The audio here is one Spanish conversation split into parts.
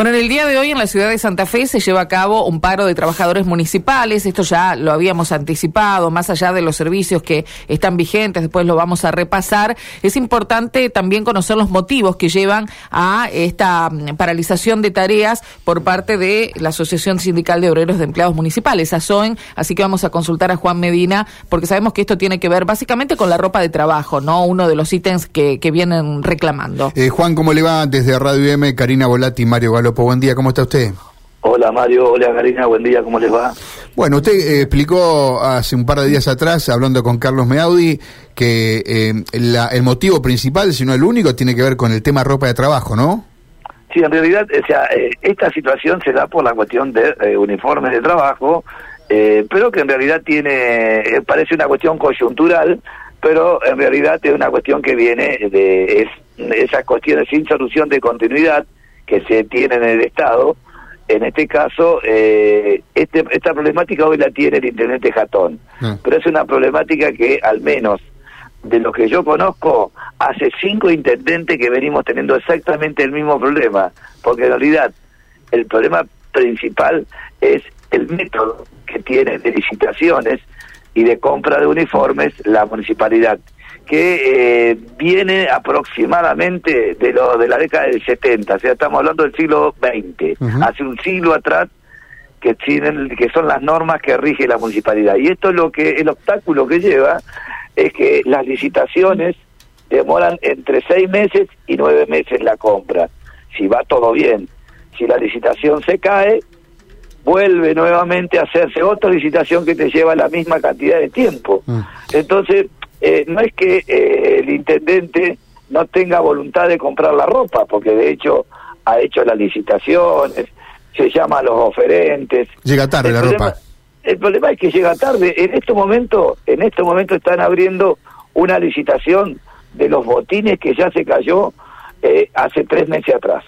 Bueno, en el día de hoy en la ciudad de Santa Fe se lleva a cabo un paro de trabajadores municipales. Esto ya lo habíamos anticipado, más allá de los servicios que están vigentes, después lo vamos a repasar. Es importante también conocer los motivos que llevan a esta mm, paralización de tareas por parte de la Asociación Sindical de Obreros de Empleados Municipales, ASOEN. Así que vamos a consultar a Juan Medina, porque sabemos que esto tiene que ver básicamente con la ropa de trabajo, ¿no? Uno de los ítems que, vienen reclamando. Eh, Juan, ¿cómo le va? Desde Radio M, Karina Volati Mario Galo buen día, ¿cómo está usted? Hola Mario, hola Karina, buen día, ¿cómo les va? Bueno, usted eh, explicó hace un par de días atrás, hablando con Carlos Meaudi, que eh, el motivo principal, si no el único, tiene que ver con el tema ropa de trabajo, ¿no? Sí, en realidad, o sea, eh, esta situación se da por la cuestión de uniformes de trabajo, pero que en realidad tiene, parece una cuestión coyuntural, pero en realidad es una cuestión que viene de esas cuestiones sin solución de continuidad, que se tiene en el Estado. En este caso, eh, este, esta problemática hoy la tiene el intendente Jatón, ah. pero es una problemática que al menos de lo que yo conozco, hace cinco intendentes que venimos teniendo exactamente el mismo problema, porque en realidad el problema principal es el método que tiene de licitaciones y de compra de uniformes la municipalidad que eh, viene aproximadamente de lo de la década del 70, o sea, estamos hablando del siglo XX, hace un siglo atrás que tienen, que son las normas que rige la municipalidad. Y esto es lo que el obstáculo que lleva es que las licitaciones demoran entre seis meses y nueve meses la compra, si va todo bien. Si la licitación se cae, vuelve nuevamente a hacerse otra licitación que te lleva la misma cantidad de tiempo. Mm. Entonces, eh, no es que eh, el intendente no tenga voluntad de comprar la ropa, porque de hecho ha hecho las licitaciones, se llama a los oferentes. Llega tarde la ropa. El problema es que llega tarde. En este momento, en este momento están abriendo una licitación de los botines que ya se cayó eh, hace tres meses atrás.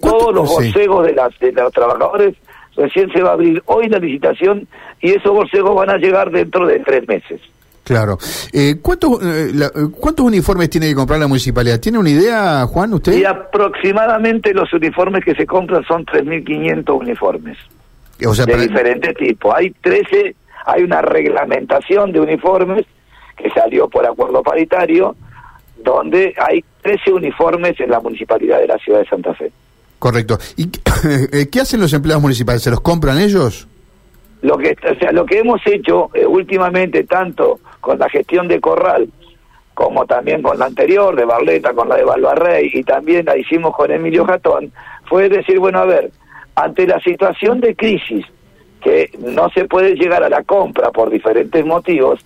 Todos los bolsegos de, las, de los trabajadores recién se va a abrir hoy la licitación y esos bolsegos van a llegar dentro de tres meses. Claro. Eh, ¿cuántos, eh, ¿Cuántos uniformes tiene que comprar la municipalidad? ¿Tiene una idea, Juan, usted? Y aproximadamente los uniformes que se compran son 3.500 uniformes. O sea, de diferentes tipos. Hay 13, hay una reglamentación de uniformes que salió por acuerdo paritario, donde hay 13 uniformes en la municipalidad de la ciudad de Santa Fe. Correcto. ¿Y eh, qué hacen los empleados municipales? ¿Se los compran ellos? Lo que, o sea, lo que hemos hecho últimamente, tanto con la gestión de Corral, como también con la anterior, de Barleta, con la de Balbarrey, y también la hicimos con Emilio Jatón, fue decir, bueno, a ver, ante la situación de crisis, que no se puede llegar a la compra por diferentes motivos,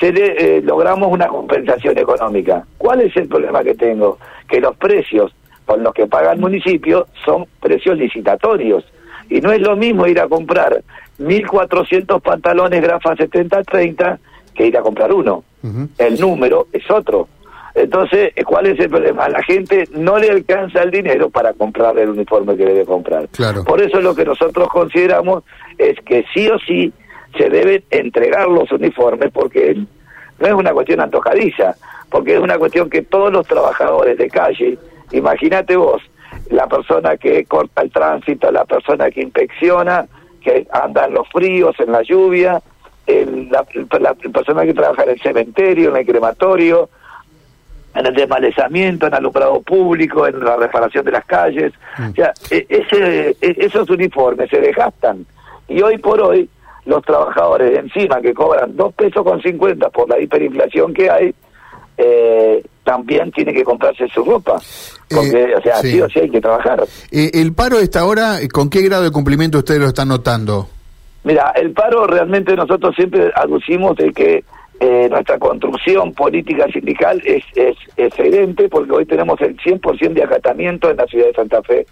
se le, eh, logramos una compensación económica. ¿Cuál es el problema que tengo? Que los precios con los que paga el municipio son precios licitatorios. Y no es lo mismo ir a comprar 1.400 pantalones Grafa 70-30 que ir a comprar uno. El número es otro. Entonces, ¿cuál es el problema? la gente no le alcanza el dinero para comprar el uniforme que debe comprar. Por eso lo que nosotros consideramos es que sí o sí se deben entregar los uniformes porque no es una cuestión antojadiza, porque es una cuestión que todos los trabajadores de calle, imagínate vos, la persona que corta el tránsito, la persona que inspecciona, que anda en los fríos, en la lluvia, el, la, persona que trabaja en el cementerio, en el crematorio, en el desmalezamiento, en el alumbrado público, en la reparación de las calles. Mm. O sea, e, ese, e, esos uniformes se desgastan. Y hoy por hoy, los trabajadores encima que cobran dos pesos con cincuenta por la hiperinflación que hay, eh, también tiene que comprarse su ropa. Porque, eh, o sea, sí. o sí hay que trabajar. Eh, ¿El paro está ahora, con qué grado de cumplimiento ustedes lo están notando? Mira, el paro realmente nosotros siempre aducimos de que eh, nuestra construcción política sindical es, es excelente porque hoy tenemos el 100% de acatamiento en la ciudad de Santa Fe,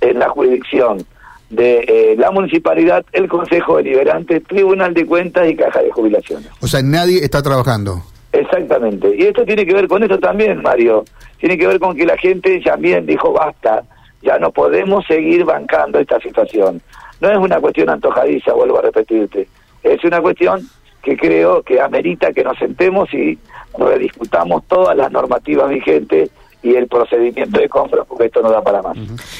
en la jurisdicción de eh, la municipalidad, el Consejo Deliberante, Tribunal de Cuentas y Caja de Jubilaciones. O sea, nadie está trabajando. Exactamente. Y esto tiene que ver con esto también, Mario. Tiene que ver con que la gente también dijo, basta, ya no podemos seguir bancando esta situación. No es una cuestión antojadiza, vuelvo a repetirte. Es una cuestión que creo que amerita que nos sentemos y rediscutamos todas las normativas vigentes y el procedimiento de compra, porque esto no da para más.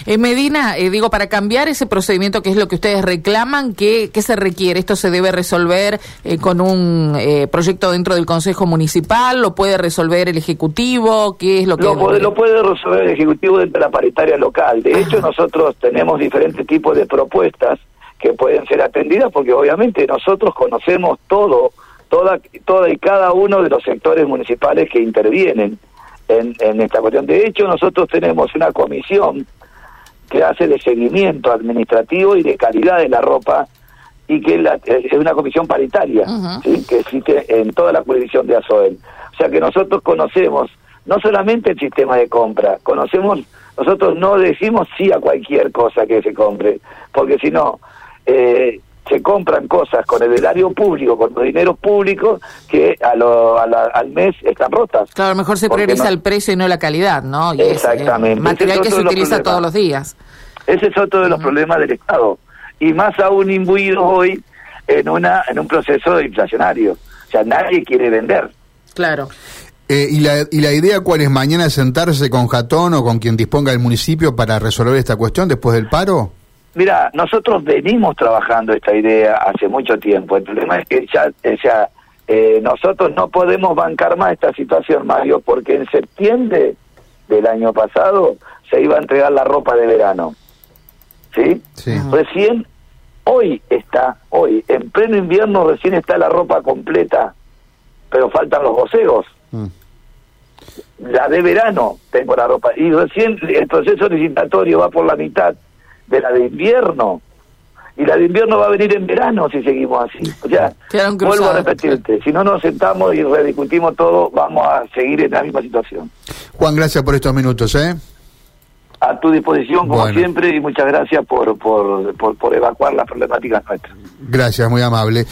En Medina, eh, digo, para cambiar ese procedimiento, que es lo que ustedes reclaman, ¿qué, qué se requiere? ¿Esto se debe resolver eh, con un eh, proyecto dentro del Consejo Municipal? ¿Lo puede resolver el Ejecutivo? ¿Qué es lo que...? Lo puede, lo puede resolver el Ejecutivo dentro de la paritaria local. De hecho, nosotros tenemos diferentes tipos de propuestas que pueden ser atendidas porque obviamente nosotros conocemos todo, toda, toda y cada uno de los sectores municipales que intervienen en, esta cuestión. De hecho, nosotros tenemos una comisión que hace de seguimiento administrativo y de calidad de la ropa y que es una comisión paritaria que existe en toda la jurisdicción de ASOEL. O sea que nosotros conocemos no solamente el sistema de compra, conocemos, nosotros no decimos sí a cualquier cosa que se compre, porque si no, eh, se compran cosas con el erario público, con los dineros públicos, que a lo, al mes están rotas. Claro, mejor se prioriza el precio y no la calidad, ¿no? Y Exactamente. material que se utiliza todos los días. Ese es otro de los problemas del Estado. Y más aún imbuido hoy en, una, en un proceso inflacionario. O sea, nadie quiere vender. Claro. Eh, ¿y, la, ¿Y la idea cuál es? ¿Mañana sentarse con Jatón o con quien disponga el municipio para resolver esta cuestión después del paro? Mira, nosotros venimos trabajando esta idea hace mucho tiempo. El problema es que ya, o eh, nosotros no podemos bancar más esta situación, Mario, porque en septiembre del año pasado se iba a entregar la ropa de verano. ¿Sí? sí. Recién, hoy está, hoy, en pleno invierno recién está la ropa completa, pero faltan los boceos. Mm. La de verano tengo la ropa. Y recién el proceso licitatorio va por la mitad de la de invierno. Y la de invierno va a venir en verano si seguimos así. O sea, vuelvo a repetirte, si no nos sentamos y rediscutimos todo, vamos a seguir en la misma situación. Juan, gracias por estos minutos, ¿eh? A tu disposición, como siempre, y muchas gracias por, por, por, por evacuar las problemáticas nuestras. Gracias, muy amable.